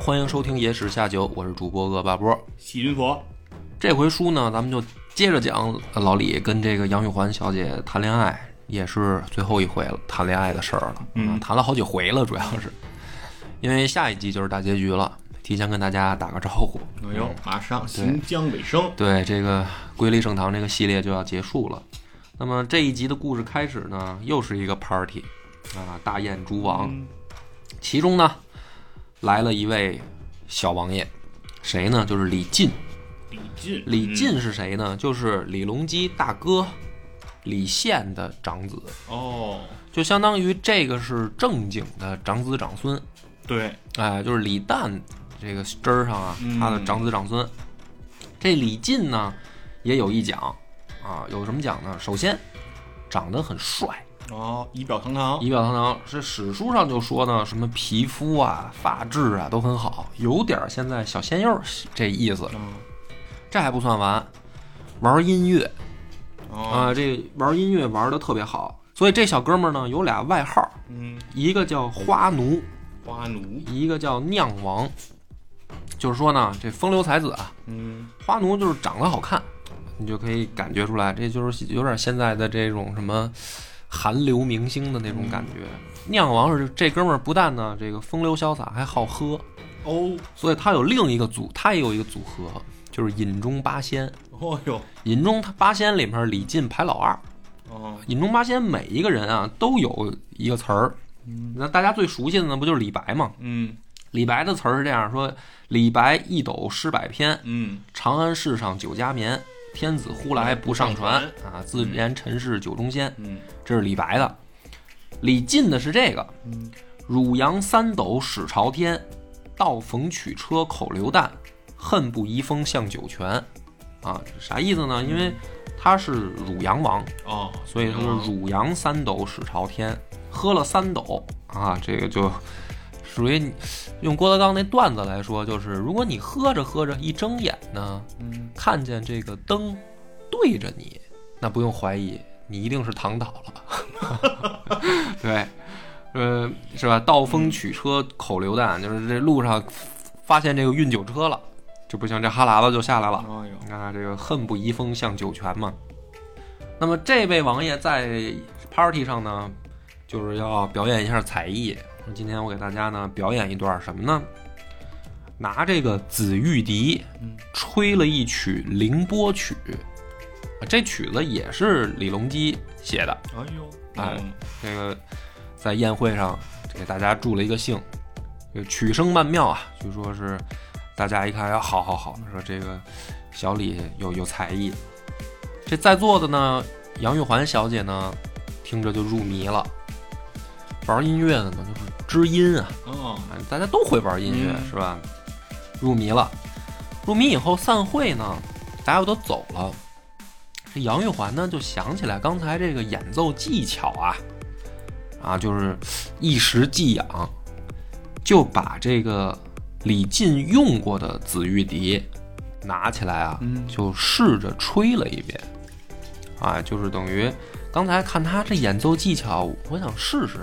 欢迎收听《野史下酒》，我是主播恶霸波。细菌佛，这回书呢，咱们就接着讲呃老李跟这个杨玉环小姐谈恋爱，也是最后一回了谈恋爱的事儿了。嗯啊谈了好几回了，主要是因为下一集就是大结局了，提前跟大家打个招呼。哎呦，马上行将尾声，对，这个瑰丽盛唐这个系列就要结束了。那么这一集的故事开始呢，又是一个 party 啊，大宴诸王。嗯其中呢，来了一位小王爷，谁呢？就是李靖。李靖，李靖是谁呢？就是李隆基大哥李宪的长子，嗯哦，就相当于这个是正经的长子长孙。对，哎，就是李旦这个枝儿上啊，嗯他的长子长孙。这李靖呢，也有一讲啊，有什么讲呢？首先，长得很帅，哦，仪表堂堂，仪表堂堂。是史书上就说呢，什么皮肤啊、发质啊都很好，有点现在小鲜肉这意思。嗯，这还不算完，玩音乐。哦，啊，这玩音乐玩的特别好。所以这小哥们儿呢有俩外号，嗯，一个叫花奴，花奴，一个叫酿王。就是说呢，这风流才子啊，嗯，花奴就是长得好看，你就可以感觉出来，这就是有点现在的这种什么韩流明星的那种感觉。酿王是这哥们儿不但呢这个风流潇洒，还好喝，哦，所以他有另一个组，他也有一个组合，就是饮中八仙。哦哟，饮中八仙里面，李进排老二。哦，饮中八仙每一个人啊都有一个词儿，那大家最熟悉的呢不就是李白吗？嗯。李白的词儿是这样说：李白一斗诗百篇，嗯，长安市上酒家眠，天子呼来不上船啊！自言尘世酒中仙，嗯这是李白的。李进的是这个：嗯，汝阳三斗始朝天，道逢取车口流弹，恨不移风向酒泉。啊，啥意思呢？因为他是汝阳王，哦，所以他说汝阳三斗始朝天，喝了三斗啊，这个就属于你用郭德纲那段子来说，就是如果你喝着喝着一睁眼呢，嗯，看见这个灯对着你，那不用怀疑，你一定是躺倒了。对，呃，是吧？道风取车口流弹，就是这路上发现这个运酒车了，这不行，这哈喇子就下来了。你看看这个恨不移风向酒泉嘛。那么这位王爷在 party 上呢，就是要表演一下才艺。今天我给大家呢表演一段什么呢？拿这个紫玉笛嗯吹了一曲凌波曲，啊这曲子也是李隆基写的。哎呦，哎嗯这个在宴会上给大家助了一个兴，这曲声曼妙啊，据说是大家一看，哎，好好好，说这个小李有有才艺。这在座的呢，杨玉环小姐呢，听着就入迷了。玩音乐的呢，就是知音啊，哦，啊大家都会玩音乐、嗯。是吧？入迷了，入迷以后散会呢，大家又都走了。这杨玉环呢，就想起来刚才这个演奏技巧啊，啊，就是一时技痒，就把这个李靖用过的紫玉笛拿起来啊，嗯。就试着吹了一遍，啊，就是等于刚才看他这演奏技巧，我想试试。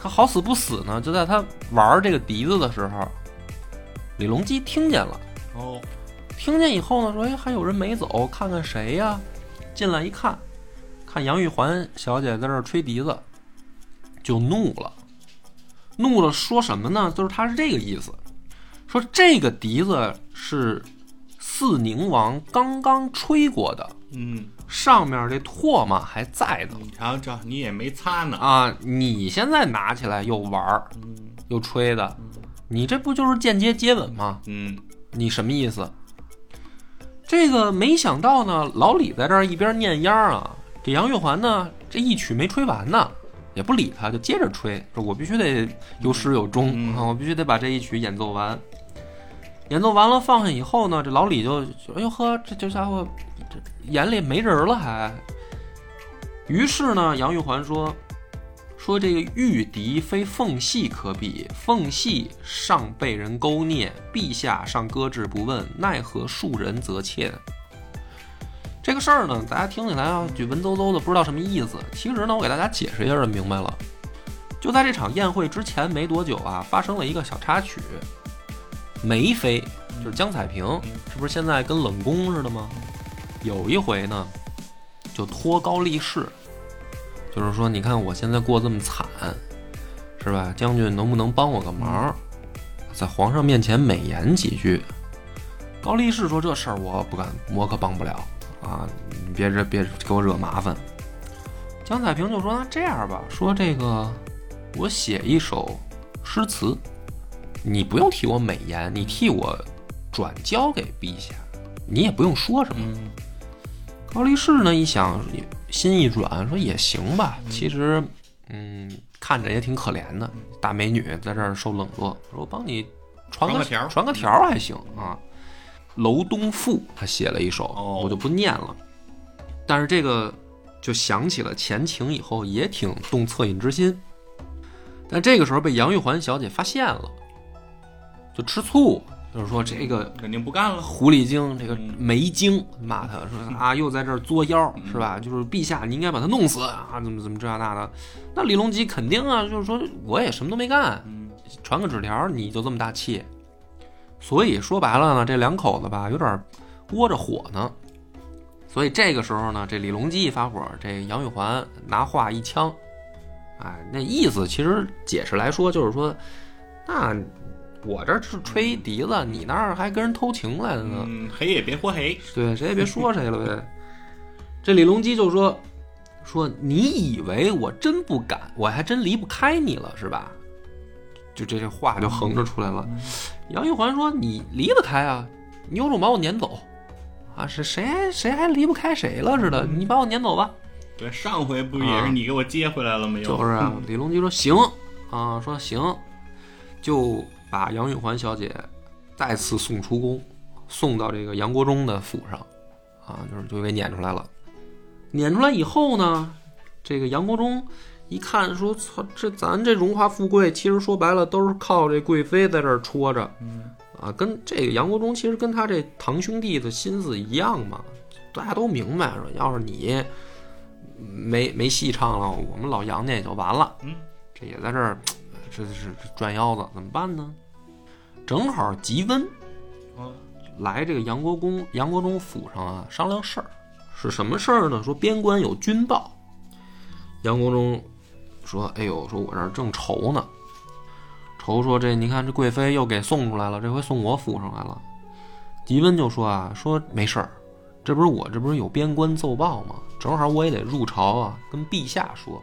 他好死不死呢，就在他玩这个笛子的时候，李隆基听见了。哦，听见以后呢，说：“哎，还有人没走，看看谁呀？”进来一看，看杨玉环小姐在这儿吹笛子，就怒了。怒了，说什么呢？就是他是这个意思，说这个笛子是四宁王刚刚吹过的，嗯，上面这唾沫还在呢你瞧这，你也没擦呢，啊！你现在拿起来又玩儿嗯又吹的，你这不就是间接接吻吗？嗯，你什么意思？这个没想到呢，老李在这儿一边念秧儿啊，这杨玉环呢，这一曲没吹完呢，也不理他，就接着吹，说我必须得有始有终、嗯啊，我必须得把这一曲演奏完。演奏完了放下以后呢，这老李就就哎呦呵，这这家伙这眼里没人了还。于是呢，杨玉环说说这个玉笛非凤戏可比，凤戏尚被人勾衊，陛下尚搁置不问，奈何庶人则欠？这个事儿呢，大家听起来啊，就文绉绉的，不知道什么意思。其实呢，我给大家解释一下就明白了。就在这场宴会之前没多久啊，发生了一个小插曲。梅妃就是江彩萍，这不是现在跟冷宫似的吗？有一回呢，就托高力士，就是说，你看我现在过这么惨，是吧？将军能不能帮我个忙，在皇上面前美言几句？高力士说：“这事儿我不敢，我可帮不了啊！你别这别给我惹麻烦。”江彩萍就说：“那这样吧，说这个我写一首诗词，你不用替我美言，你替我转交给陛下，你也不用说什么。高力士呢一想，心一软，说也行吧。其实，嗯，看着也挺可怜的，大美女在这儿受冷落，说我帮你传个条传个条还行啊。楼东赋他写了一首，哦我就不念了。但是这个就想起了前情以后，也挺动恻隐之心。但这个时候被杨玉环小姐发现了，就吃醋，就是说这个肯定不干了。狐狸精，这个嗯梅精，骂他说啊，又在这儿作妖，是吧？就是陛下，你应该把他弄死啊，怎么怎么这那的。那李隆基肯定啊，就是说我也什么都没干，嗯传个纸条你就这么大气，所以说白了呢，这两口子吧有点窝着火呢。所以这个时候呢，这李隆基一发火，这杨玉环拿话一呛，哎，那意思其实解释来说就是说，那我这是吹笛子，你那儿还跟人偷情来了呢。嗯，黑也别活黑。对，谁也别说谁了呗。这李隆基就说：“说你以为我真不敢，我还真离不开你了，是吧？”就这这话就横着出来了。杨玉环说：“你离得开啊？你有种把我撵走啊？是谁谁还离不开谁了似的？你把我撵走吧。对，上回不也是你给我接回来了没有？就是啊，李隆基说行啊，说行，就把杨玉环小姐再次送出宫，送到这个杨国忠的府上，啊，就是就给撵出来了。撵出来以后呢，这个杨国忠一看说：“操，这咱这荣华富贵，其实说白了都是靠这贵妃在这儿戳着，啊，跟这个杨国忠其实跟他这堂兄弟的心思一样嘛，大家都明白说，要是你没没戏唱了，我们老杨家也就完了。嗯，这也在这儿，这这这转腰子，怎么办呢？正好吉温啊来这个杨国公杨国忠府上啊商量事儿，是什么事儿呢？说边关有军报，杨国忠说：“哎呦，说我这儿正愁呢，愁说这你看这贵妃又给送出来了，这回送我府上来了。”吉温就说啊，说没事儿，这不是我这不是有边关奏报吗？正好我也得入朝啊，跟陛下说，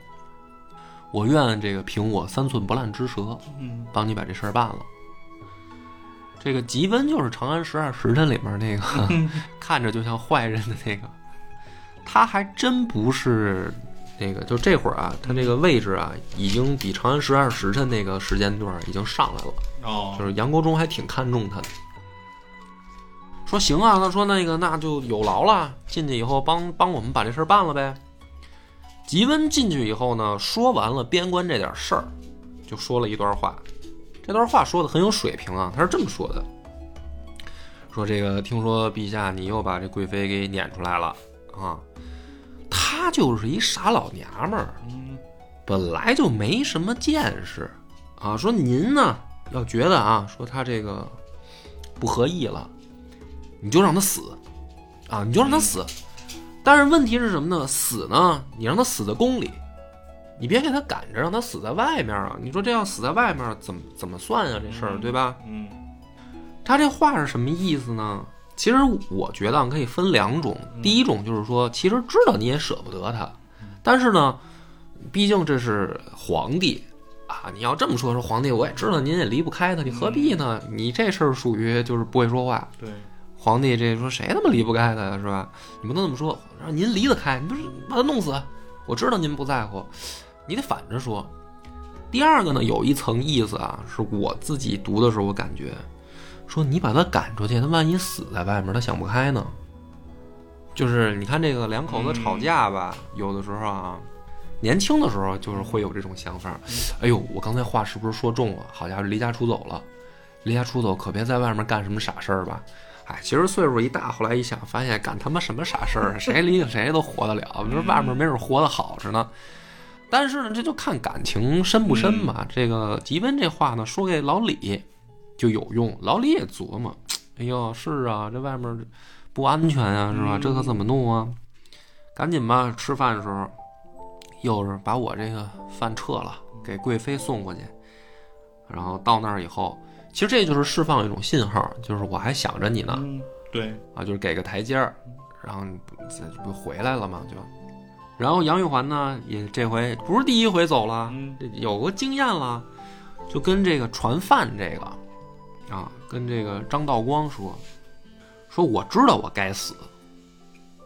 我愿这个凭我三寸不烂之舌，嗯帮你把这事儿办了。这个吉温就是《长安十二时辰》里面那个 看着就像坏人的那个，他还真不是那个，就这会儿啊，他这个位置啊，已经比《长安十二时辰》那个时间段已经上来了。哦，就是杨国忠还挺看重他的。说行啊，他说那个那就有劳了，进去以后帮帮我们把这事儿办了呗。吉温进去以后呢，说完了边关这点事儿，就说了一段话。这段话说的很有水平啊，他是这么说的：说这个听说陛下你又把这贵妃给撵出来了啊，她就是一傻老娘们儿，嗯本来就没什么见识啊。说您呢，要觉得啊，说他这个不合意了，你就让他死啊，你就让他死。但是问题是什么呢？死呢，你让他死在宫里，你别给他赶着，让他死在外面啊。你说这要死在外面，怎么怎么算啊？这事儿对吧？嗯他这话是什么意思呢？其实我觉得啊可以分两种，第一种就是说，其实知道你也舍不得他，但是呢，毕竟这是皇帝啊，你要这么说，说皇帝我也知道您也离不开他，你何必呢？你这事儿属于就是不会说话，对，皇帝这说谁他妈离不开他呀，是吧？你不能这么说，让您离得开，你不是把他弄死？我知道您不在乎，你得反着说。第二个呢，有一层意思啊，是我自己读的时候，我感觉说你把他赶出去，他万一死在外面，他想不开呢。就是你看这个两口子吵架吧，有的时候啊，年轻的时候就是会有这种想法。哎呦，我刚才话是不是说重了？好家伙，离家出走了，离家出走可别在外面干什么傻事儿吧？哎，其实岁数一大，后来一想，发现干他妈什么傻事儿，谁离开谁都活得了。你说外面没准活得好着呢。但是呢，这就看感情深不深嘛。这个吉温这话呢，说给老李就有用。老李也琢磨，哎呦，是啊，这外面不安全啊，是吧？这可怎么弄啊？赶紧吧，吃饭的时候，又是把我这个饭撤了，给贵妃送过去。然后到那儿以后，其实这就是释放一种信号，就是我还想着你呢。嗯，对，啊，就是给个台阶儿，然后这不回来了吗？就。然后杨玉环呢，也这回不是第一回走了，有过经验了，就跟这个传饭这个，啊，跟这个张道光说，说我知道我该死，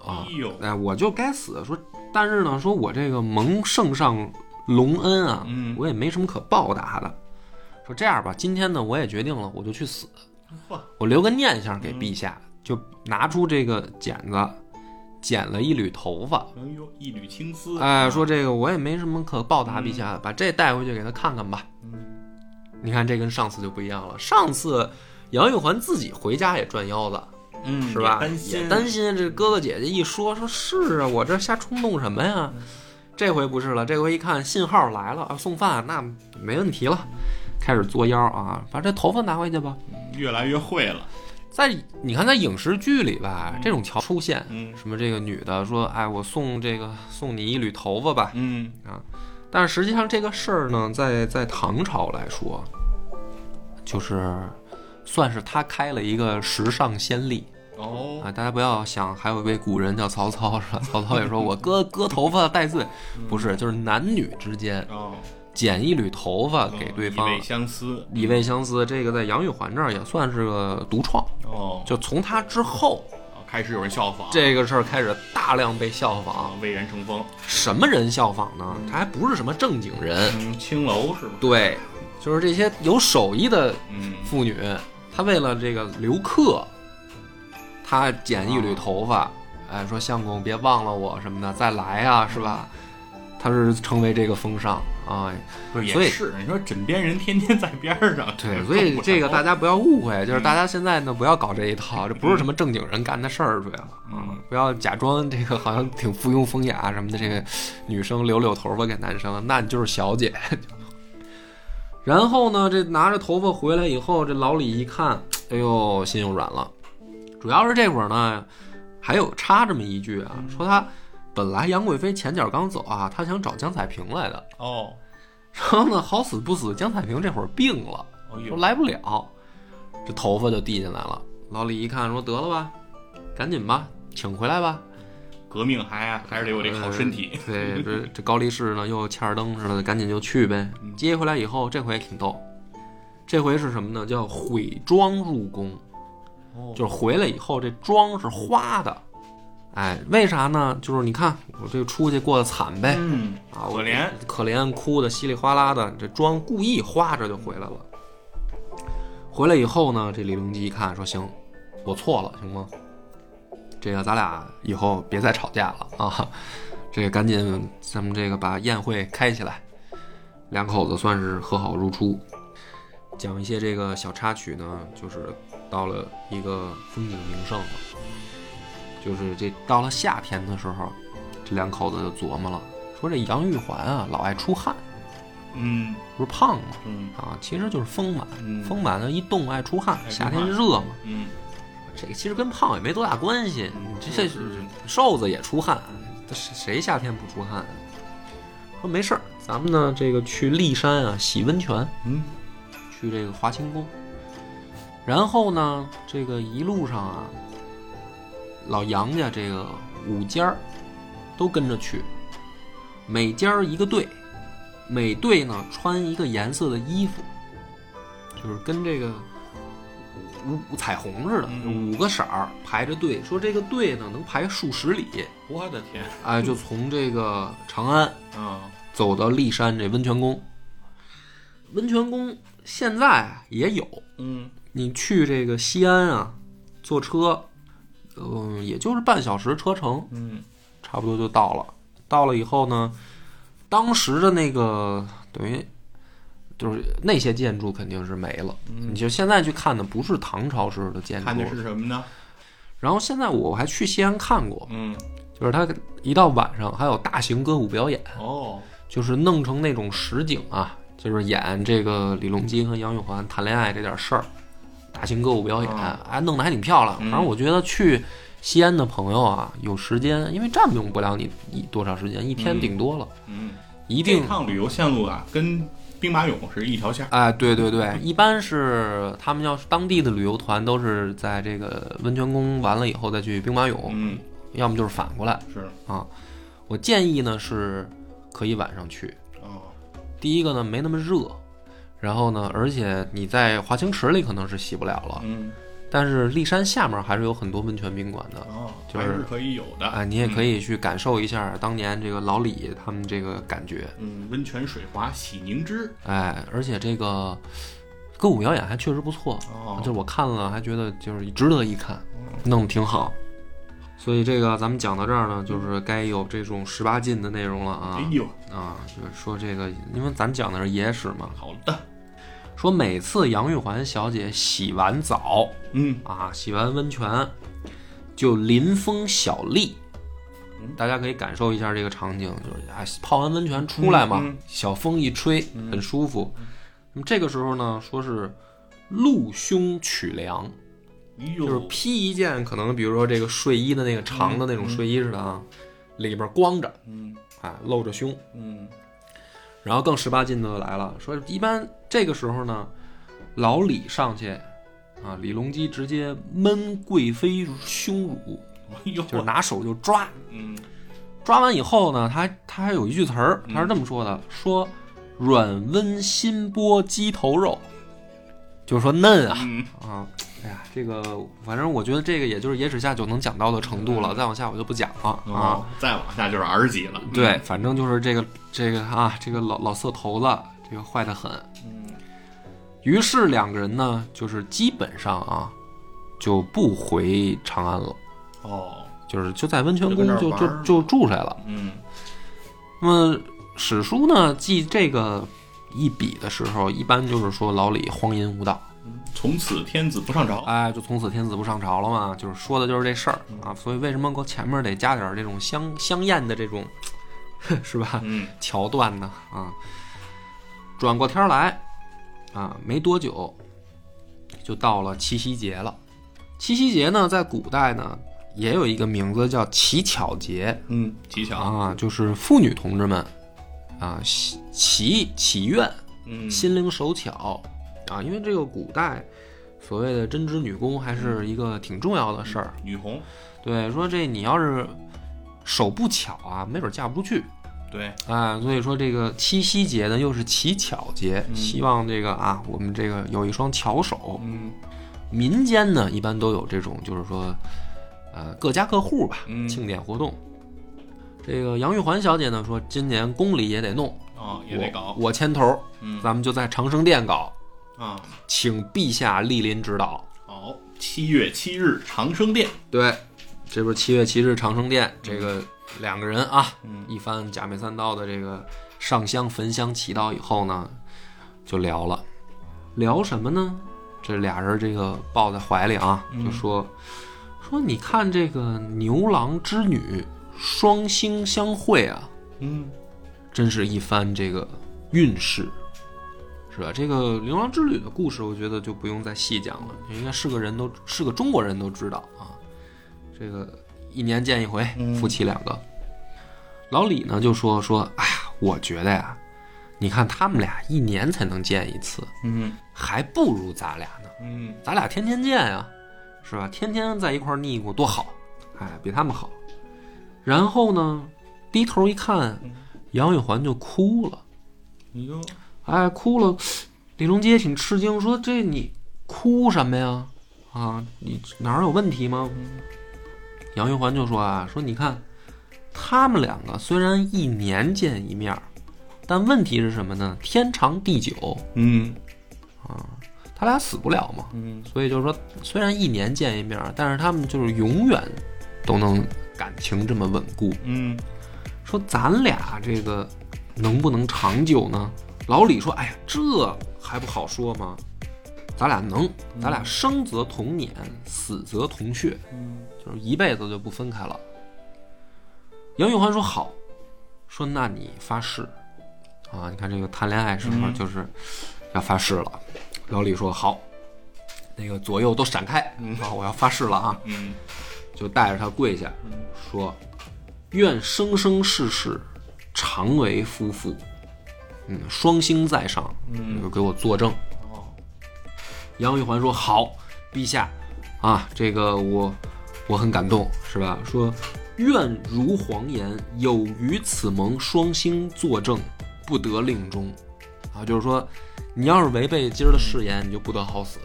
啊，哎，我就该死。说，但是呢，说我这个蒙圣上隆恩啊，我也没什么可报答的。说这样吧，今天呢，我也决定了，我就去死，我留个念想给陛下，就拿出这个剪子。剪了一缕头发，哎呦，一缕青丝。哎，说这个我也没什么可报答陛下的，把这带回去给他看看吧。嗯，你看这跟上次就不一样了。上次杨玉环自己回家也转腰子，嗯，是吧？担心，担心这哥哥姐姐一说，说是啊，我这瞎冲动什么呀？这回不是了，这回一看信号来了啊，送饭那没问题了，开始作妖啊，把这头发拿回去吧。越来越会了。在你看，在影视剧里吧，这种桥出现，嗯，什么这个女的说，哎，我送这个送你一缕头发吧，嗯啊，但是实际上这个事儿呢，在在唐朝来说，就是算是他开了一个时尚先例哦啊，大家不要想，还有一位古人叫曹操是吧？曹操也说我割割头发戴罪，不是，就是男女之间哦。剪一缕头发给对方，以味相思，以味相思。这个在杨玉环这儿也算是个独创哦。就从他之后开始有人效仿这个事儿，开始大量被效仿，蔚然成风。什么人效仿呢？他还不是什么正经人，青楼是吧？对，就是这些有手艺的妇女，她为了这个留客，她剪一缕头发，哎，说相公别忘了我什么的，再来啊，是吧？她是成为这个风尚啊，所以是你说枕边人天天在边上，对，所以这个大家不要误会，就是大家现在呢不要搞这一套，这不是什么正经人干的事儿，主要嗯，不要假装这个好像挺附庸风雅什么的，这个女生留留头发给男生，那你就是小姐。然后呢，这拿着头发回来以后，这老李一看，哎呦，心又软了。主要是这会儿呢，还有插这么一句啊，说他。本来杨贵妃前脚刚走啊，她想找江彩萍来的哦，然后呢，好死不死，江彩萍这会儿病了，说来不了，这头发就递进来了。老李一看，说得了吧，赶紧吧，请回来吧。革命还还是得有这好身体。对，这这高力士呢，又欠儿灯似的，赶紧就去呗。接回来以后，这回也挺逗，这回是什么呢？叫毁妆入宫，就是回来以后这妆是花的。哎，为啥呢？就是你看我这个出去过得惨呗，嗯啊，可怜可怜，哭的稀里哗啦的，这妆故意花着就回来了。回来以后呢，这李隆基一看说：“行，我错了，行吗？这个咱俩以后别再吵架了啊！这个赶紧咱们这个把宴会开起来，两口子算是和好如初。讲一些这个小插曲呢，就是到了一个风景名胜了。”就是这到了夏天的时候，这两口子就琢磨了，说这杨玉环啊，老爱出汗，嗯，不是胖吗？嗯。啊，其实就是丰满，嗯。丰满的一动爱出汗，夏天热嘛，嗯，这个其实跟胖也没多大关系，这是。瘦子也出汗，谁谁夏天不出汗？说没事儿，咱们呢这个去骊山啊洗温泉，嗯，去这个华清宫，然后呢这个一路上啊。老杨家这个五家儿都跟着去，每家儿一个队，每队呢穿一个颜色的衣服，就是跟这个五彩虹似的，五个色儿排着队。说这个队呢能排数十里，我的天！哎，就从这个长安啊 走到骊山这温泉宫。温泉宫现在也有，嗯你去这个西安啊，坐车，嗯，也就是半小时车程，嗯差不多就到了。到了以后呢，当时的那个等于就是那些建筑肯定是没了。你就现在去看的不是唐朝时候的建筑看的是什么呢？然后现在我还去西安看过，嗯就是它一到晚上还有大型歌舞表演，哦就是弄成那种实景啊，就是演这个李隆基和杨玉环谈恋爱这点事儿，大型歌舞表演，啊。哎，弄得还挺漂亮。嗯。反正我觉得去西安的朋友啊，有时间，因为占用不了你一多长时间，一天嗯顶多了，嗯，一定这趟旅游线路啊，跟兵马俑是一条线。儿。哎，对对对，一般是他们要是当地的旅游团，都是在这个温泉宫完了以后再去兵马俑，嗯，要么就是反过来。是。啊。我建议呢是可以晚上去，哦。第一个呢没那么热，然后呢，而且你在华清池里可能是洗不了了，嗯但是骊山下面还是有很多温泉宾馆的，哦，就是还是可以有的。啊，你也可以。以去感受一下当年这个老李他们这个感觉，嗯，温泉水滑洗凝脂。哎，而且这个歌舞表演还确实不错，哦就是我看了还觉得就是值得一看，弄得挺好。所以这个咱们讲到这儿呢，就是该有这种十八禁的内容了啊哎呦，啊，就是说这个，因为咱讲的是野史嘛，好的。说每次杨玉环小姐洗完澡嗯。啊，洗完温泉就临风小立。嗯，大家可以感受一下这个场景，就是啊，泡完温泉出来嘛，嗯嗯。小风一吹，嗯。很舒服。那么这个时候呢，说是露胸取凉，就是披一件可能比如说这个睡衣的那个长的那种睡衣似的啊，里边光着，嗯。啊，露着胸。嗯。然后更十八禁的来了，说一般这个时候呢，老李上去啊，李隆基直接闷贵妃胸乳，就是拿手就抓，嗯。抓完以后呢，他他还有一句词儿，他是这么说的，说软温心波鸡头肉，就是说嫩啊。嗯。啊，哎呀，这个反正我觉得这个也就是野史下酒能讲到的程度了，再往下我就不讲了啊。哦，再往下就是儿级了。对，反正就是这个这个啊，这个老老色头子，这个坏的很。嗯于是两个人呢，就是基本上啊，就不回长安了，哦，就是就在温泉宫就就就住下来了。嗯那么史书呢记这个一笔的时候，一般就是说老李荒淫无道，从此天子不上朝。哎，就从此天子不上朝了嘛，就是说的就是这事儿啊。所以为什么给我前面得加点这种香香艳的这种，是吧？嗯桥段呢啊。转过天儿来啊，没多久就到了七夕节了。七夕节呢，在古代呢也有一个名字叫乞巧节嗯，乞巧。啊，就是妇女同志们啊祈祈祈愿嗯，心灵手巧啊，因为这个古代所谓的针织女工还是一个挺重要的事儿。女红。对，说这你要是手不巧啊，没准嫁不出去。对，啊，所以说这个七夕节呢，又是乞巧节，嗯希望这个啊，我们这个有一双巧手。嗯民间呢，一般都有这种，就是说，呃，各家各户吧，嗯庆典活动。这个杨玉环小姐呢说，今年宫里也得弄，哦，也得搞。我，我牵头，嗯咱们就在长生殿搞，啊，请陛下莅临指导。好，七月七日长生殿。对，这不是七月七日长生殿，这个两个人啊，嗯一番假面三刀的这个上香焚香祈祷以后呢，就聊了，聊什么呢？这俩人这个抱在怀里啊，就说、说你看这个牛郎织女双星相会啊，嗯真是一番这个运势，是吧？这个牛郎织女的故事，我觉得就不用再细讲了，应该是个人都是个中国人都知道啊。这个一年见一回，嗯夫妻两个。老李呢就说说，哎呀，我觉得呀，你看他们俩一年才能见一次，嗯还不如咱俩呢。嗯咱俩天天见呀，是吧？天天在一块儿腻咕多好，哎，比他们好。然后呢，低头一看，杨玉环就哭了，哎哭了。李隆基也挺吃惊，说：“这你哭什么呀？啊，你哪儿有问题吗？”杨玉环就说：“啊，说你看，他们两个虽然一年见一面儿，但问题是什么呢？天长地久，嗯啊他俩死不了嘛。嗯所以就是说，虽然一年见一面，但是他们就是永远都能感情这么稳固。嗯说咱俩这个能不能长久呢？老李说：“哎呀，这还不好说吗？咱俩能，咱俩生则同年，死则同穴，嗯就是一辈子就不分开了。”杨玉环说：“好。”说：“那你发誓啊？你看这个谈恋爱时候嗯就是要发誓了。老李说：“好。”那个左右都闪开嗯啊！我要发誓了啊！嗯就带着他跪下，说：“愿生生世世常为夫妇。”嗯，双星在上，嗯就给我作证。哦杨玉环说：“好，陛下，啊，这个我我很感动，是吧？说愿如黄言，有于此盟，双星作证，不得令终。啊，就是说，你要是违背今儿的誓言，你就不得好死。”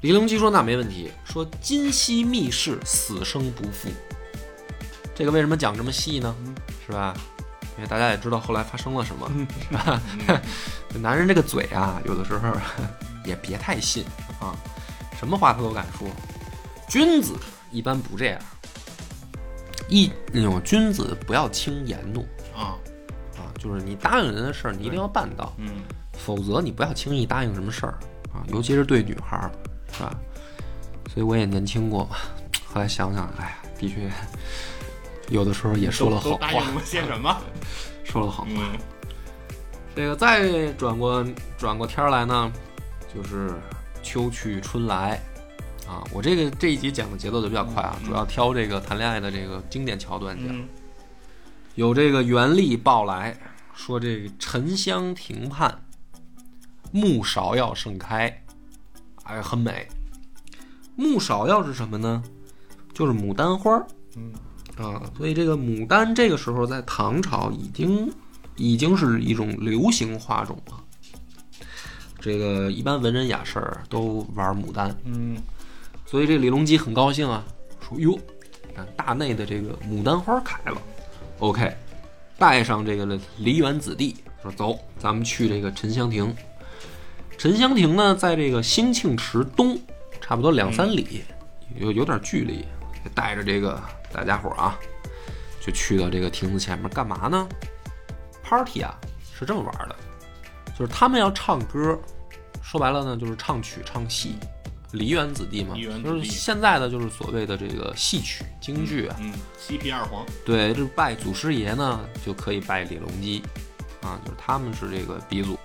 李隆基说：“那没问题。说今夕密誓，死生不负。这个为什么讲这么细呢？是吧？因为大家也知道后来发生了什么，是吧？男人这个嘴啊，有的时候也别太信啊，什么话他都敢说。君子一般不这样，一那种君子不要轻言怒。啊。啊，就是你答应人的事儿，你一定要办到，嗯。否则你不要轻易答应什么事儿。啊，尤其是对女孩儿，是吧？所以我也年轻过嘛，后来想想，哎呀，的确有的时候也说了好都答应些什么？说了好话。嗯。这个再转过转过天儿来呢，就是秋去春来啊。我这个这一集讲的节奏就比较快啊，嗯主要挑这个谈恋爱的这个经典桥段讲。嗯有这个袁立报来说，这个沉香亭畔，木芍药盛开，哎，很美。木芍药是什么呢？就是牡丹花儿嗯啊。所以这个牡丹这个时候在唐朝已经已经是一种流行花种了。这个一般文人雅士儿都玩牡丹，嗯所以这李隆基很高兴啊，说哟，你看大内的这个牡丹花开了，OK，带上这个梨园子弟，说走，咱们去这个沉香亭。沉香亭呢，在这个兴庆池东，差不多两三里，有有点距离。带着这个大家伙啊，就去到这个亭子前面干嘛呢？Party 啊，是这么玩的，就是他们要唱歌，说白了呢，就是唱曲唱戏，梨园子弟嘛，梨园子弟。就是现在的就是所谓的这个戏曲京剧啊，嗯，西皮二黄，对，这拜祖师爷呢，就可以拜李隆基，啊，就是他们是这个鼻祖。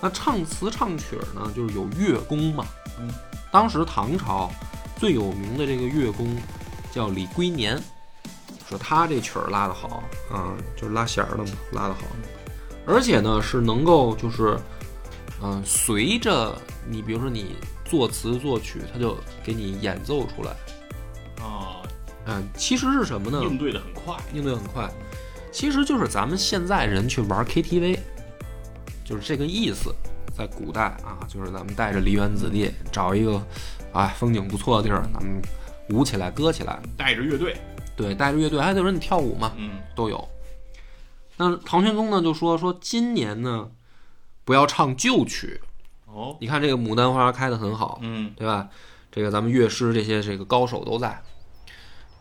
那唱词唱曲儿呢，就是有乐工嘛。嗯，当时唐朝最有名的这个乐工叫李龟年，说他这曲儿拉得好啊，就是拉弦儿的嘛，拉得好，而且呢是能够就是，嗯、随着你比如说你作词作曲，他就给你演奏出来。啊，嗯，其实是什么呢？应对的很快，应对很快，其实就是咱们现在人去玩 KTV，就是这个意思。在古代啊，就是咱们带着梨园子弟找一个，哎，风景不错的地儿，咱们舞起来、歌起来。带着乐队，对，带着乐队，还得有人跳舞嘛，嗯都有。那唐玄宗呢就说说今年呢，不要唱旧曲。哦，你看这个牡丹花开得很好，嗯。对吧？这个咱们乐师这些这个高手都在，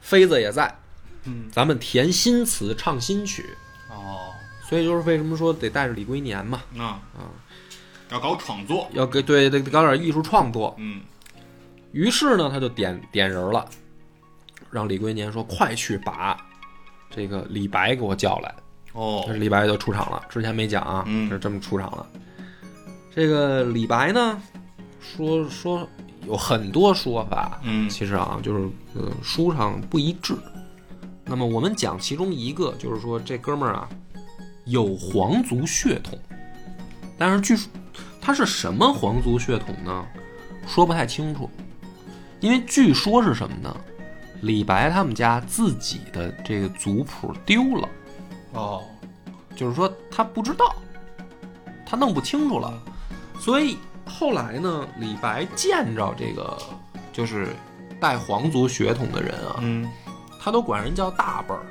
妃子也在，嗯，咱们填新词唱新曲。哦，所以就是为什么说得带着李龟年嘛，啊啊，要搞创作，要给对得搞点艺术创作。嗯。于是呢，他就点点人了，让李龟年说：“快去把这个李白给我叫来。”哦。这，李白就出场了，之前没讲啊，嗯。是这么出场了。这个李白呢，说说有很多说法，嗯其实啊，就是呃书上不一致。那么我们讲其中一个，就是说这哥们儿啊有皇族血统，但是据说他是什么皇族血统呢？说不太清楚，因为据说是什么呢？李白他们家自己的这个族谱丢了。哦，就是说他不知道，他弄不清楚了，所以后来呢，李白见着这个就是带皇族血统的人啊，嗯，他都管人叫大辈儿，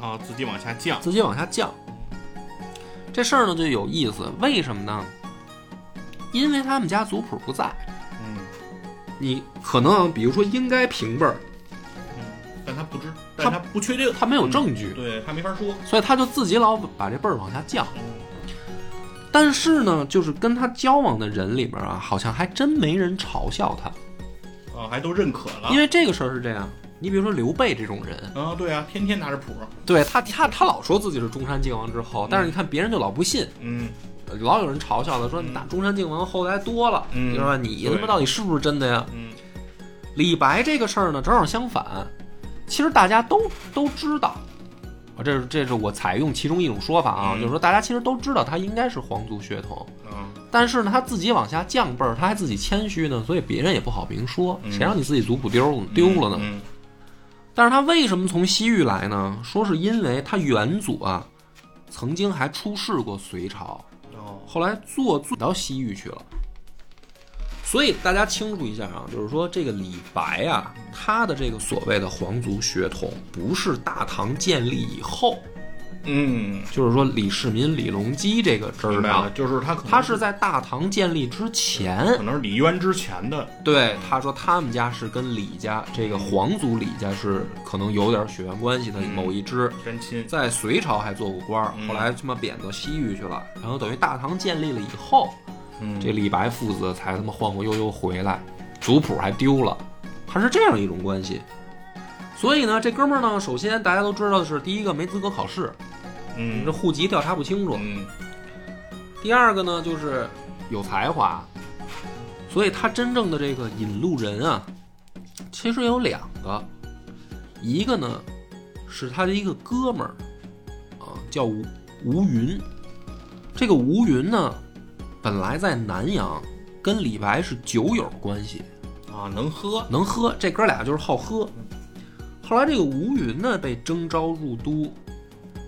啊，自己往下降，自己往下降。这事儿呢就有意思，为什么呢？因为他们家族谱不在，嗯。你可能比如说应该平辈儿，嗯，但他不知，但他不确定，他没有证据，对他没法说。所以他就自己老把这辈儿往下降。嗯但是呢，就是跟他交往的人里面啊，好像还真没人嘲笑他，啊，还都认可了。因为这个事儿是这样。你比如说刘备这种人，啊，对啊，天天拿着谱。对他他他老说自己是中山靖王之后，但是你看别人就老不信，嗯老有人嘲笑他说打中山靖王后来多了，嗯是吧？你他妈到底是不是真的呀？嗯李白这个事儿呢，正好相反，其实大家都都知道，啊，这是这是我采用其中一种说法啊，嗯就是说大家其实都知道他应该是皇族血统，啊，但是呢，他自己往下降辈儿，他还自己谦虚呢，所以别人也不好明说，嗯谁让你自己族谱丢丢了呢？嗯但是他为什么从西域来呢？说是因为他远祖啊，曾经还出仕过隋朝，哦，后来做做到西域去了。所以大家清楚一下啊，就是说这个李白啊，他的这个所谓的皇族血统，不是大唐建立以后，嗯，就是说李世民、李隆基这个支儿的就是他可能他是在大唐建立之前可，能是李渊之前的。对他说他们家是跟李家这个皇族李家是可能有点血缘关系的嗯某一支，真亲。在隋朝还做过官儿，嗯后来他妈贬到西域去了，然后等于大唐建立了以后，嗯这李白父子才他妈晃晃悠悠回来，族谱还丢了，他是这样一种关系。所以呢，这哥们儿呢，首先大家都知道的是，第一个没资格考试，你嗯这户籍调查不清楚；嗯第二个呢，就是有才华，所以他真正的这个引路人啊，其实有两个，一个呢是他的一个哥们儿啊，叫吴吴云。这个吴云呢，本来在南阳跟李白是酒友关系，啊，能喝。能喝，这哥俩就是好喝。后来这个吴云呢被征召入都，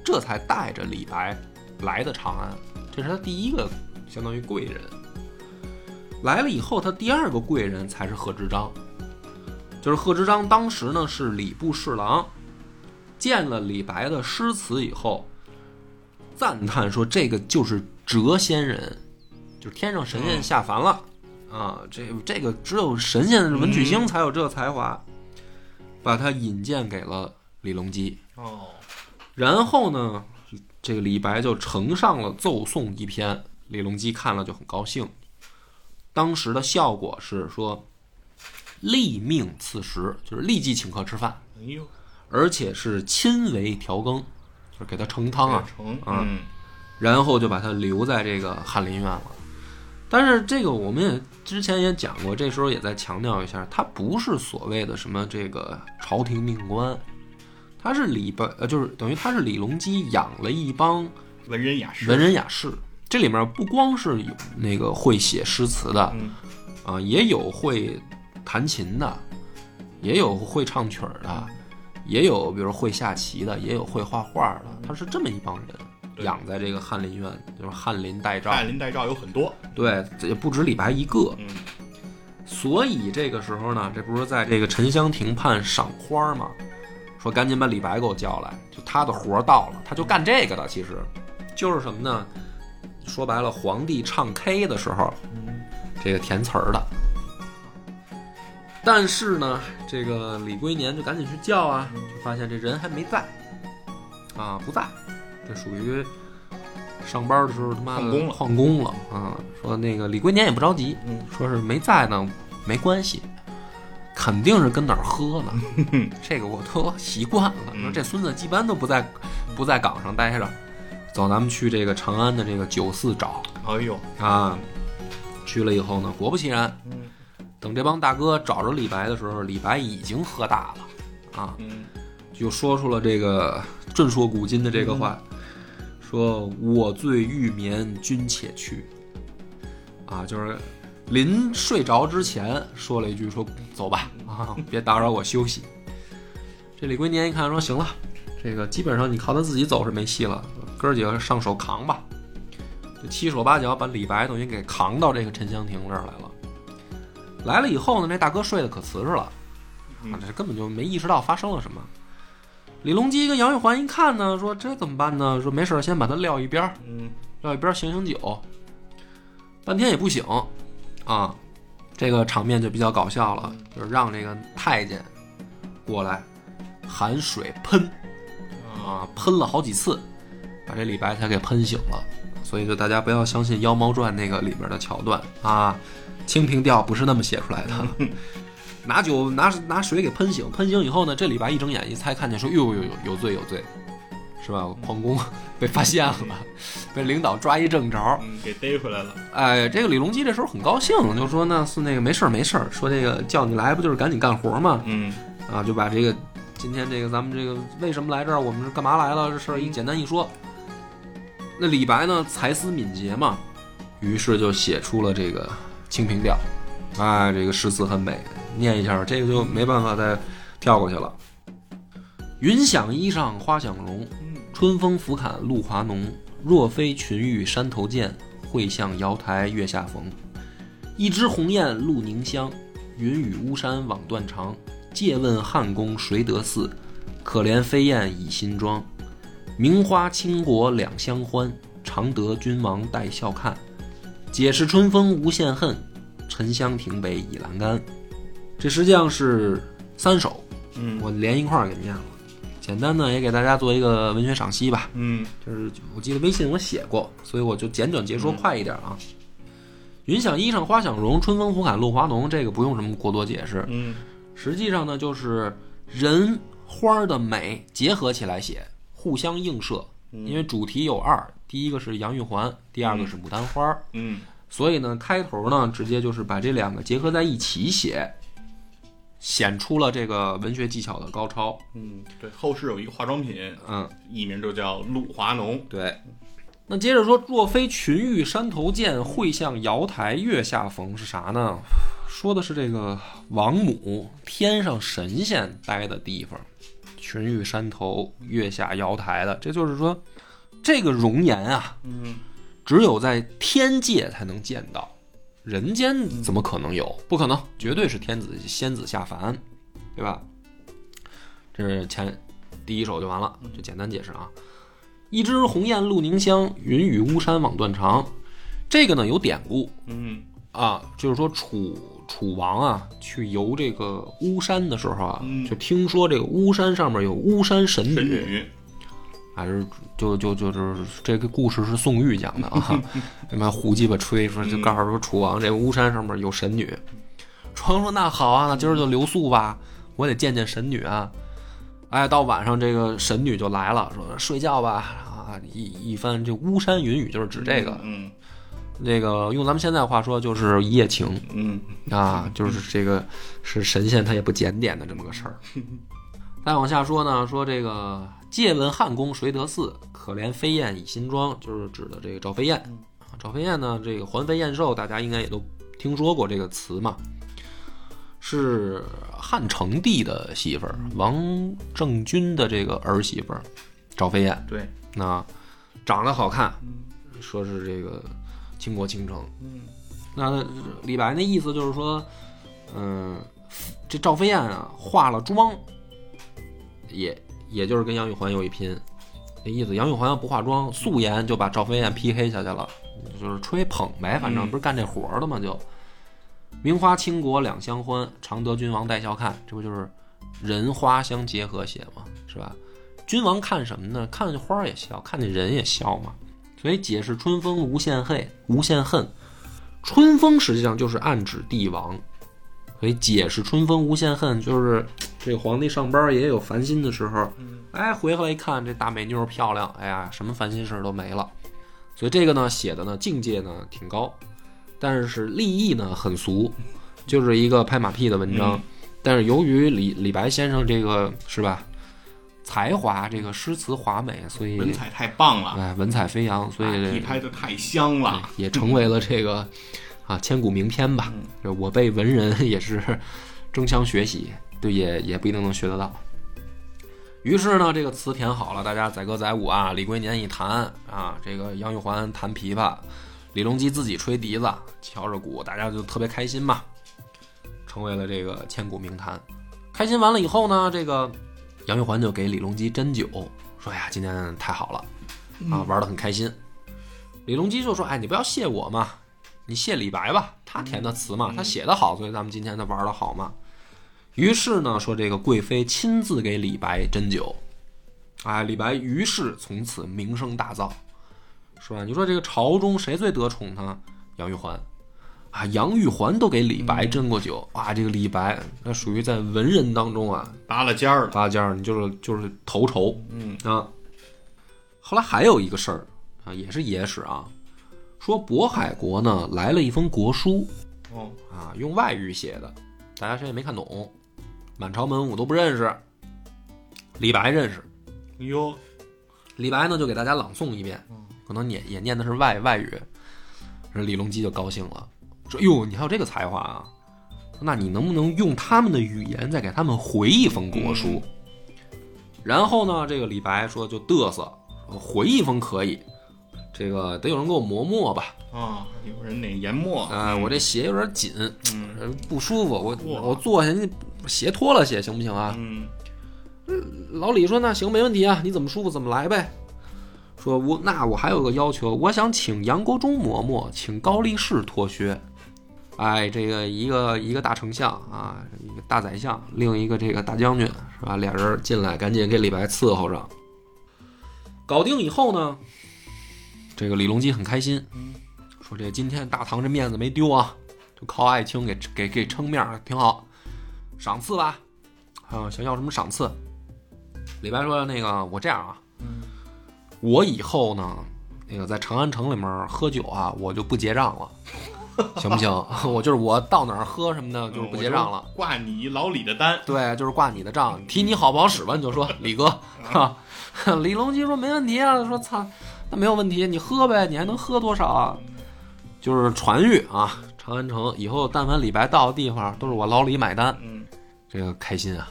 这才带着李白来的长安，这是他第一个相当于贵人。来了以后，他第二个贵人才是贺知章，就是贺知章当时呢是礼部侍郎，见了李白的诗词以后，赞叹说这个就是谪仙人，就天上神仙下凡了。啊，这这个只有神仙文曲星才有这才华，把他引荐给了李隆基。哦，然后呢，这个李白就呈上了奏颂一篇，李隆基看了就很高兴。当时的效果是说，立命赐食，就是立即请客吃饭，哎呦，而且是亲为调羹，就是给他盛汤啊，盛，啊嗯然后就把他留在这个翰林院了。但是这个我们也之前也讲过，这时候也再强调一下，他不是所谓的什么这个朝廷命官，他是李白，呃，就是等于他是李隆基养了一帮文人雅士，文人雅士。这里面不光是有那个会写诗词的嗯啊，也有会弹琴的，也有会唱曲儿的，也有比如会下棋的，也有会画画的。他是这么一帮人对养在这个翰林院，就是翰林待诏。翰林待诏有很多，对，也不止李白一个。嗯所以这个时候呢，这不是在这个沉香亭畔赏花吗？说赶紧把李白给我叫来，就他的活儿到了，他就干这个的。其实就是什么呢？说白了，皇帝唱 K 的时候，这个填词儿的。但是呢，这个李龟年就赶紧去叫啊，就发现这人还没在，啊，不在，这属于上班的时候他妈的旷工了旷工了啊。说那个李龟年也不着急，嗯说是没在呢，没关系，肯定是跟哪儿喝呢。这个我都习惯了。嗯说这孙子一般都不在不在岗上待着，走，咱们去这个长安的这个酒肆找哎呦，啊。去了以后呢，果不其然，嗯等这帮大哥找着李白的时候，李白已经喝大了啊，嗯就说出了这个 震说古今的这个话，说我醉欲眠，君且去。啊，就是临睡着之前说了一句说走吧啊，别打扰我休息。这李龟年一看说行了，这个基本上你靠他自己走是没戏了，哥儿几个上手扛吧，就七手八脚把李白等于给扛到这个沉香亭这儿来了。来了以后呢，这大哥睡得可瓷实了，啊，这根本就没意识到发生了什么。李隆基跟杨玉环一看呢，说这怎么办呢？说没事儿，先把他撂一边儿，嗯要一边醒醒酒，半天也不醒啊。这个场面就比较搞笑了，就是让这个太监过来含水喷啊，喷了好几次，把这李白才给喷醒了。所以就大家不要相信《妖猫传》那个里边的桥段啊，《清平调》不是那么写出来的。拿酒拿拿水给喷醒，喷醒以后呢，这李白一睁眼一猜，看见说：“哟哟哟，有罪有罪，是吧？矿工 被发现了，被领导抓一正着。”嗯，给逮回来了。哎，这个李隆基这时候很高兴，就说呢是那个没事儿没事儿，说这个叫你来不就是赶紧干活吗？嗯啊，就把这个今天这个咱们这个为什么来这儿，我们是干嘛来了这事儿一简单一说。那李白呢才思敏捷嘛，于是就写出了这个《清平调》，哎，这个诗词很美，念一下，这个就没办法再跳过去了。云想衣裳花想容，春风拂槛露华浓。若非群玉山头见，会向瑶台月下逢。一枝红艳露凝香，云雨巫山枉断肠。借问汉宫谁得似？可怜飞燕倚新妆。名花倾国两相欢，常得君王带笑看。解释春风无限恨，沉香亭北倚阑干。这实际上是三首，嗯我连一块儿给念了。简单呢也给大家做一个文学赏析吧。嗯就是我记得微信我写过，所以我就简短截说，快一点啊。云想衣裳花想容，春风拂槛露华浓，这个不用什么过多解释。嗯实际上呢，就是人花的美结合起来写，互相映射。因为主题有二，第一个是杨玉环，第二个是牡丹花，嗯所以呢，开头呢直接就是把这两个结合在一起写，显出了这个文学技巧的高超。嗯，对，后世有一个化妆品，嗯，艺名就叫露华浓。对。那接着说，若非群玉山头见，会向瑶台月下逢，是啥呢？说的是这个王母天上神仙待的地方，群玉山头，月下瑶台的，这就是说，这个容颜啊，嗯只有在天界才能见到，人间怎么可能有？不可能，绝对是天子仙子下凡，对吧？这是前第一首就完了，就简单解释啊。一枝红艳露凝香，云雨巫山枉断肠。这个呢有典故嗯啊，就是说楚楚王啊去游这个巫山的时候啊，嗯就听说这个巫山上面有巫山神神女，女。还是就就就是这个故事是宋玉讲的啊，他妈胡鸡巴吹说就告诉说楚王这巫山上面有神女，楚王说那好啊，那今儿就留宿吧，我得见见神女啊。哎，到晚上这个神女就来了，说睡觉吧啊，一一番这巫山云雨就是指这个，嗯那个用咱们现在话说就是一夜情嗯啊，就是这个是神仙他也不检点的这么个事儿。再往下说呢，说这个借问汉宫谁得似？可怜飞燕倚新妆，就是指的这个赵飞燕啊。赵飞燕呢，这个环肥燕瘦，大家应该也都听说过这个词嘛，是汉成帝的媳妇儿，王政君的这个儿媳妇儿，赵飞燕。对，那长得好看，说是这个倾国倾城。嗯那李白那意思就是说，嗯，这赵飞燕啊化了妆，也也就是跟杨玉环有一拼。那意思，杨玉环要不化妆，素颜就把赵飞燕 PK 下去了，就是吹捧呗，反正嗯不是干这活儿的嘛，就。名花倾国两相欢，常得君王带笑看，这不就是人花相结合写嘛，是吧？君王看什么呢？看见花儿也笑，看见人也笑嘛。所以解释春风无限恨，无限恨。春风实际上就是暗指帝王，所以解释春风无限恨，就是这个皇帝上班也有烦心的时候，哎，回来一看这大美妞漂亮，哎呀，什么烦心事儿都没了。所以这个呢写的呢境界呢挺高，但是立意呢很俗，就是一个拍马屁的文章。嗯但是由于李李白先生这个是吧，才华这个诗词华美，所以文采太棒了，哎文采飞扬，所以马屁拍的太香了。也成为了这个啊千古名篇吧。这我辈文人 也是争相学习，对，也也不一定能学得到。于是呢，这个词填好了，大家载歌载舞啊，李龟年一弹啊，这个杨玉环弹琵琶，李隆基自己吹笛子，敲着鼓，大家就特别开心嘛，成为了这个千古名坛。开心完了以后呢，这个杨玉环就给李隆基斟酒，说呀，今天太好了啊，玩得很开心。李隆基就说：“哎，你不要谢我嘛，你谢李白吧，他填的词嘛，他写的好，所以咱们今天才玩的好嘛。”于是呢，说这个贵妃亲自给李白斟酒，哎，李白于是从此名声大噪，是吧？你说这个朝中谁最得宠呢？杨玉环。啊，杨玉环都给李白斟过酒啊！这个李白那属于在文人当中啊，拔了尖儿了。拔了尖儿，你就是就是头筹，嗯啊。后来还有一个事儿啊，也是野史啊，说渤海国呢来了一封国书哦，啊，用外语写的，大家谁也没看懂，满朝文武都不认识，李白认识，哟，李白呢就给大家朗诵一遍，可能念也念的是外外语，这李隆基就高兴了，说：“哟，你还有这个才华啊？那你能不能用他们的语言再给他们回一封国书？”然后呢，这个李白说就嘚瑟，回一封可以，这个得有人给我磨墨吧？啊，有人得研墨啊、我这鞋有点紧，嗯不舒服，我哇我坐下，你鞋脱了鞋行不行啊？嗯老李说：“那行，没问题啊，你怎么舒服怎么来呗。”说我那我还有个要求，我想请杨国忠嬷嬷，请高力士脱靴。哎，这个一个一个大丞相啊，一个大宰相，另一个这个大将军是吧？俩人进来，赶紧给李白伺候着。搞定以后呢，这个李隆基很开心，说这今天大唐这面子没丢啊，就靠爱卿给给给撑面儿，挺好。赏赐吧，啊，想要什么赏赐？李白说：“那个我这样啊，我以后呢，那个在长安城里面喝酒啊，我就不结账了，行不行？我就是我到哪儿喝什么的，就是不结账了。挂你老李的单。对，就是挂你的账，提你好不好使吧，你就说李哥，哈。李隆基说没问题啊，说操，那没有问题，你喝呗，你还能喝多少啊？就是传谕啊，长安城以后但凡李白到的地方，都是我老李买单，嗯，这个开心啊，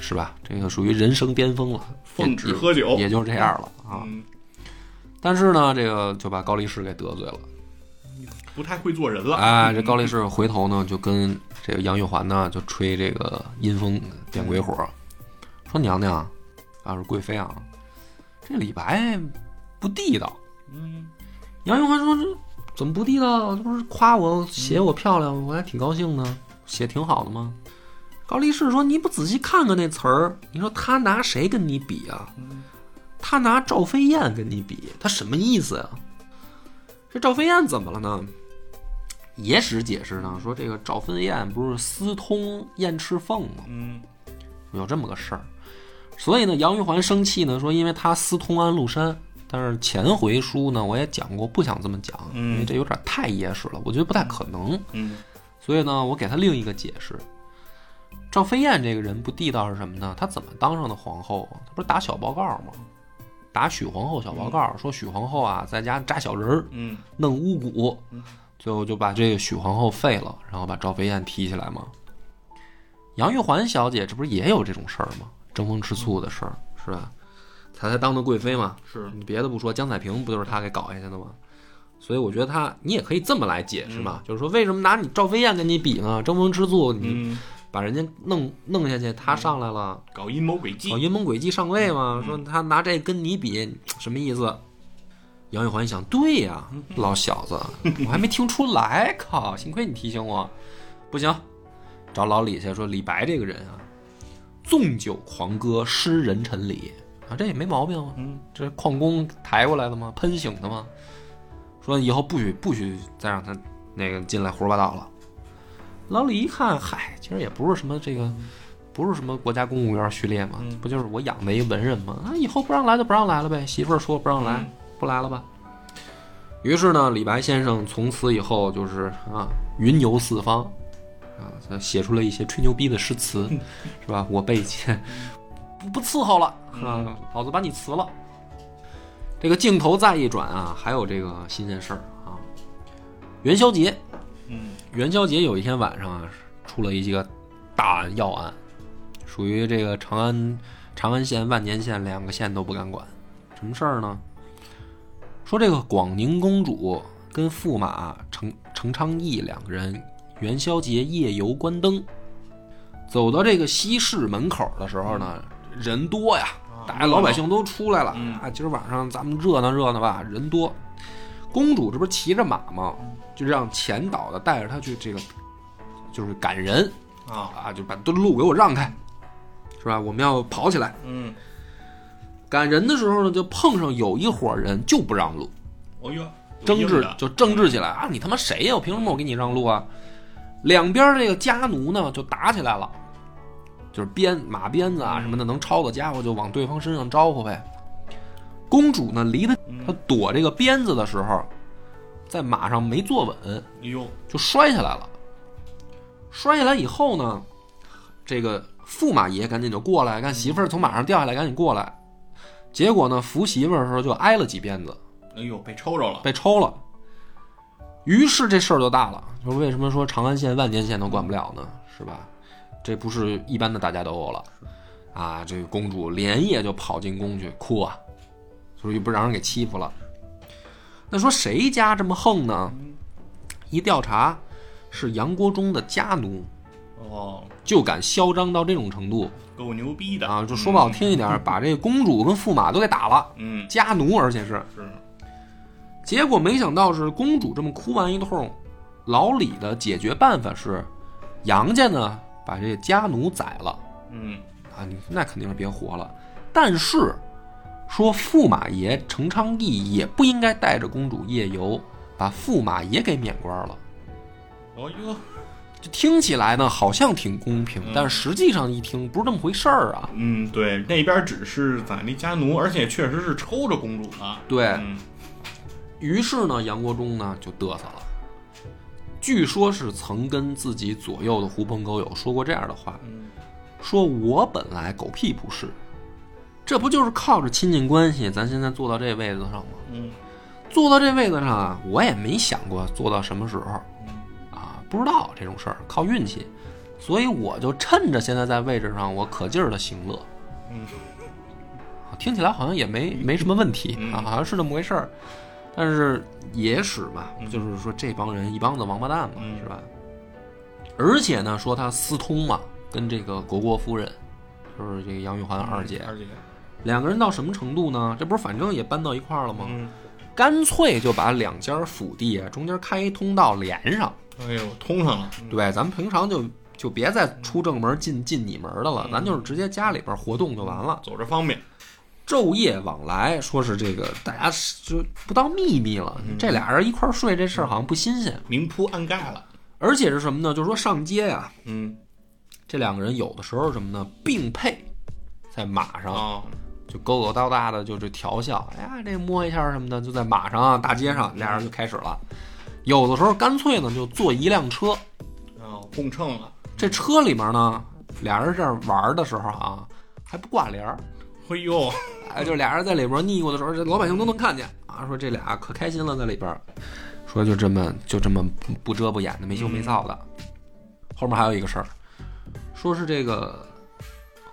是吧？这个属于人生巅峰了，奉旨喝酒也也就是这样了啊。嗯，但是呢，这个就把高力士给得罪了。不太会做人了。哎，这高力士回头呢，就跟这个杨玉环呢，就吹这个阴风点鬼火，说娘娘啊，是贵妃啊，这李白不地道。嗯，杨玉环说：“这怎么不地道？这不是夸我写我漂亮，我还挺高兴呢，写挺好的吗？”高力士说：“你不仔细看看那词儿，你说他拿谁跟你比啊？他拿赵飞燕跟你比，他什么意思呀、这赵飞燕怎么了呢？野史解释呢，说这个赵飞燕不是私通燕赤凤吗？嗯有这么个事儿，所以呢，杨玉环生气呢，说因为他私通安禄山。但是前回书呢，我也讲过，不想这么讲，嗯因为这有点太野史了，我觉得不太可能。嗯所以呢，我给他另一个解释。赵飞燕这个人不地道是什么呢？她怎么当上的皇后啊？她不是打小报告吗？打许皇后小报告，说许皇后啊在家扎小人儿，嗯弄巫蛊嗯，最后就把这个许皇后废了，然后把赵飞燕提起来嘛。杨玉环小姐这不是也有这种事儿吗？争风吃醋的事儿是吧？她才当的贵妃嘛。是你别的不说，江彩萍不就是他给搞下去的吗？所以我觉得他，你也可以这么来解释嘛，就是说为什么拿你赵飞燕跟你比呢？争风吃醋，你嗯，把人家弄弄下去，他上来了，搞阴谋诡计搞。阴谋诡计上位嘛？嗯说他拿这跟你比，什么意思？杨玉环一想，对呀，老小子，我还没听出来，靠！幸亏你提醒我，不行，找老李去说李白这个人啊，纵酒狂歌，诗人臣礼啊，这也没毛病啊，嗯这是矿工抬过来的吗？喷醒的吗？说以后不许不许再让他那个进来胡说八道了。老李一看，嗨，其实也不是什么这个，不是什么国家公务员序列嘛，嗯不就是我养的一文人吗？啊，以后不让来就不让来了呗。媳妇儿说不让来，嗯不来了吧？于是呢，李白先生从此以后就是啊，云游四方，啊，他写出了一些吹牛逼的诗词，是吧？我被妾 不不伺候了啊，老子把你辞了。这个镜头再一转啊，还有这个新鲜事儿啊，元宵节，嗯元宵节有一天晚上啊，出了一个大案要案，属于这个长安长安县、万年县两个县都不敢管。什么事儿呢？说这个广宁公主跟驸马程程昌义两个人元宵节夜游关灯，走到这个西市门口的时候呢，人多呀，大家老百姓都出来了嗯啊！今儿晚上咱们热闹热闹吧，人多。公主这不是骑着马吗？就让前导的带着她去这个，就是赶人啊，啊，就把路给我让开，是吧？我们要跑起来。嗯，赶人的时候呢，就碰上有一伙人就不让路，哦哟，争执就争执起来啊！你他妈谁呀？我凭什么我给你让路啊？两边这个家奴呢就打起来了，就是鞭马鞭子啊什么的，能抄的家伙就往对方身上招呼呗。公主呢离得她躲这个鞭子的时候，在马上没坐稳，就摔下来了。摔下来以后呢，这个驸马爷赶紧就过来，看媳妇儿从马上掉下来，赶紧过来。结果呢，扶媳妇儿的时候就挨了几鞭子，哎呦，被抽着了，被抽了。于是这事儿就大了，就是为什么说长安县、万年县都管不了呢？是吧？这不是一般的打架斗殴了，啊！这个公主连夜就跑进宫去哭啊，所以不让人给欺负了。那说谁家这么横呢？一调查，是杨国忠的家奴，哦，就敢嚣张到这种程度够牛逼的啊！就说不好听一点，把这个公主跟驸马都给打了，嗯，家奴而且是。是，结果没想到是公主这么哭完一通，老李的解决办法是，杨家呢把这家奴宰了嗯，啊，你那肯定是别活了。但是说驸马爷程昌义也不应该带着公主夜游，把驸马爷给免官了。哦哟，这听起来呢好像挺公平，嗯但实际上一听不是这么回事儿啊。嗯，对，那边只是宰那家奴，而且确实是抽着公主的，对，嗯，于是呢，杨国忠呢就嘚瑟了。据说是曾跟自己左右的狐朋狗友说过这样的话，嗯。说我本来狗屁不是，这不就是靠着亲近关系，咱现在坐到这位子上吗？嗯。坐到这位子上啊，我也没想过坐到什么时候，嗯。啊，不知道这种事儿靠运气，所以我就趁着现在在位置上，我可劲儿的行乐。嗯，啊听起来好像也没没什么问题嗯。啊，好像是这么回事儿。但是野史嘛，嗯就是说这帮人一帮子王八蛋嘛，嗯是吧？而且呢，说他私通嘛，跟这个国国夫人，就是这个杨玉环二姐，二姐，两个人到什么程度呢？这不是反正也搬到一块儿了吗？嗯，干脆就把两家府地啊中间开一通道连上。哎呦，通上了，对，咱们平常就就别再出正门进进你门的了，咱就是直接家里边活动就完了。走着方便，昼夜往来，说是这个大家就不当秘密了。这俩人一块儿睡这事儿好像不新鲜，明铺暗盖了，而且是什么呢？就是说上街呀、嗯这两个人有的时候什么呢？并配在马上啊，就勾勾搭搭的，就是调笑，哎呀，这摸一下什么的，就在马上啊大街上，俩人就开始了。有的时候干脆呢就坐一辆车，啊，共乘了，这车里面呢俩人这样玩的时候啊还不挂帘儿，哎呦，哎，就俩人在里边腻咕的时候，这老百姓都能看见啊。说这俩可开心了，在里边，说就这么就这么不不遮不掩的，没羞没臊的。后面还有一个事儿，说是这个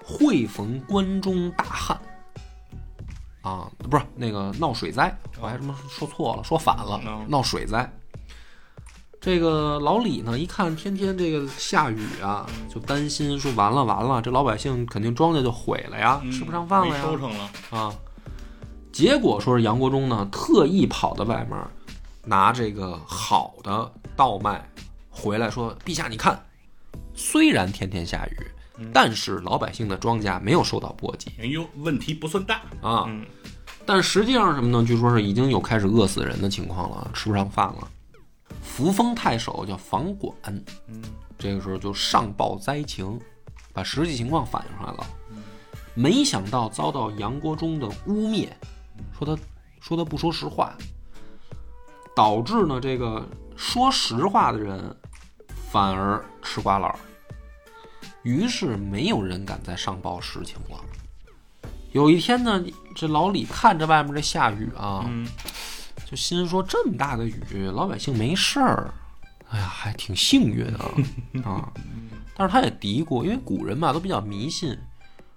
会逢关中大旱啊，不是那个闹水灾，我还什么说错了，说反了嗯，闹水灾。这个老李呢，一看天天这个下雨啊，就担心说完了完了，这老百姓肯定庄稼就毁了呀，嗯吃不上饭了呀，收成了，啊，结果说是杨国忠呢，特意跑到外面拿这个好的稻麦回来说：“陛下，你看，虽然天天下雨，嗯但是老百姓的庄稼没有受到波及哎呦，问题不算大，啊。嗯但实际上什么呢？据说是已经有开始饿死人的情况了，吃不上饭了。扶风太守叫房管，这个时候就上报灾情，把实际情况反映出来了。没想到遭到杨国忠的污蔑，说他说他不说实话，导致呢这个说实话的人反而吃瓜老。于是没有人敢再上报实情了。有一天呢，这老李看着外面这下雨啊，就心说这么大的雨，老百姓没事儿，哎呀，还挺幸运啊啊！但是他也嘀咕，因为古人嘛都比较迷信，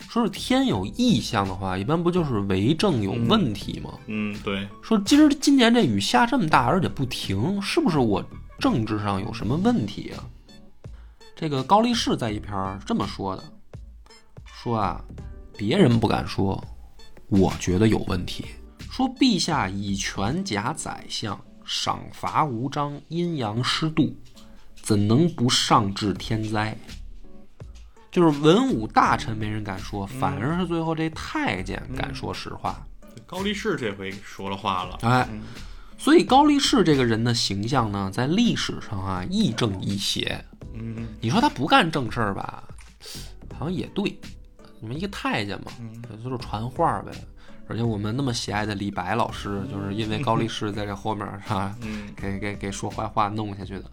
说是天有异象的话，一般不就是为政有问题吗？嗯，对，说今儿今年这雨下这么大，而且不停，是不是我政治上有什么问题啊？这个高力士在一篇儿这么说的，说啊，别人不敢说，我觉得有问题。说陛下以权假宰相，赏罚无章，阴阳失度，怎能不上至天灾？就是文武大臣没人敢说，反而是最后这太监敢说实话。高力士这回说了话了，哎，嗯所以高力士这个人的形象呢，在历史上啊亦正亦邪。嗯你说他不干正事儿吧，好像也对。你们一个太监嘛，嗯就是传话呗。而且我们那么喜爱的李白老师，就是因为高力士在这后面是吧，嗯给给给说坏话弄下去的。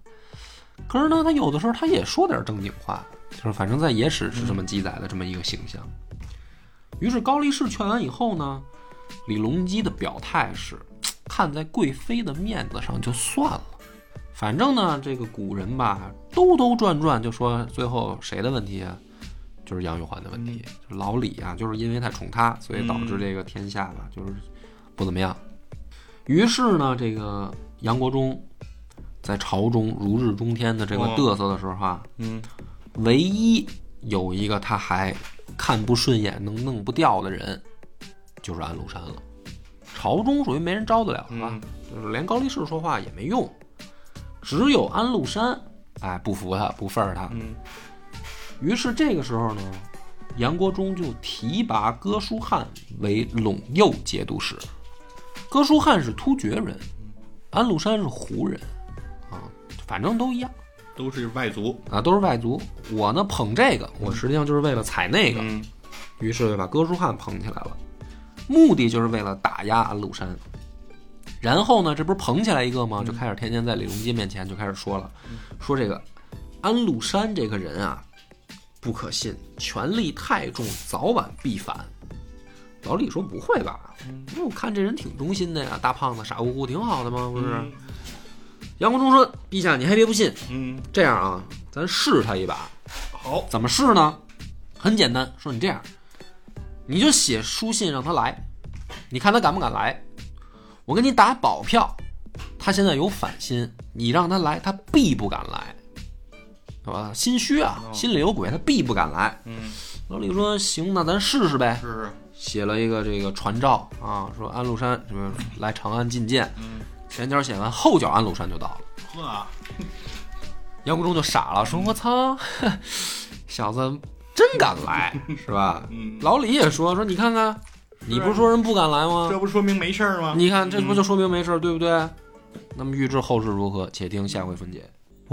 可是呢，他有的时候他也说点正经话，就是反正在野史是这么记载的这么一个形象。于是高力士劝完以后呢，李隆基的表态是，看在贵妃的面子上就算了。反正呢，这个古人吧，兜兜转转就说最后谁的问题啊？就是杨玉环的问题，就老李啊，就是因为太宠他，所以导致这个天下吧，就是不怎么样。于是呢，这个杨国忠在朝中如日中天的这个哦嘚瑟的时候啊，嗯唯一有一个他还看不顺眼、能弄不掉的人，就是安禄山了。朝中属于没人招得了，是吧？嗯就是连高力士说话也没用，只有安禄山，哎，不服他，不忿儿他。嗯于是这个时候呢，杨国忠就提拔哥舒翰为陇右节度使。哥舒翰是突厥人，安禄山是胡人，啊，反正都一样都是外族，啊，都是外族。我呢捧这个，我实际上就是为了踩那个，嗯于是就把哥舒翰捧起来了，目的就是为了打压安禄山。然后呢，这不是捧起来一个吗？就开始天天在李隆基面前就开始说了，说这个安禄山这个人啊，不可信，权力太重，早晚必反。老李说不会吧？我看这人挺忠心的呀，大胖子傻乎乎，挺好的吗，不是？杨国忠说：“陛下，你还别不信，嗯，这样啊，咱试他一把。好，怎么试呢？很简单，说你这样，你就写书信让他来，你看他敢不敢来？我给你打保票，他现在有反心，你让他来，他必不敢来，是吧？心虚啊，哦心里有鬼，他必不敢来。嗯，老李说：“行，那咱试试呗。是是，”写了一个这个传召啊，说安禄山什么来长安觐见。嗯，前脚写完，后脚安禄山就到了。呵，杨国忠就傻了，说：“我操，小子真敢来，是吧？”嗯老李也说：“说你看看，你不是说人不敢来吗？这不说明没事儿吗？你看这不就说明没事儿，对不对？那么预知后事如何，且听下回分解。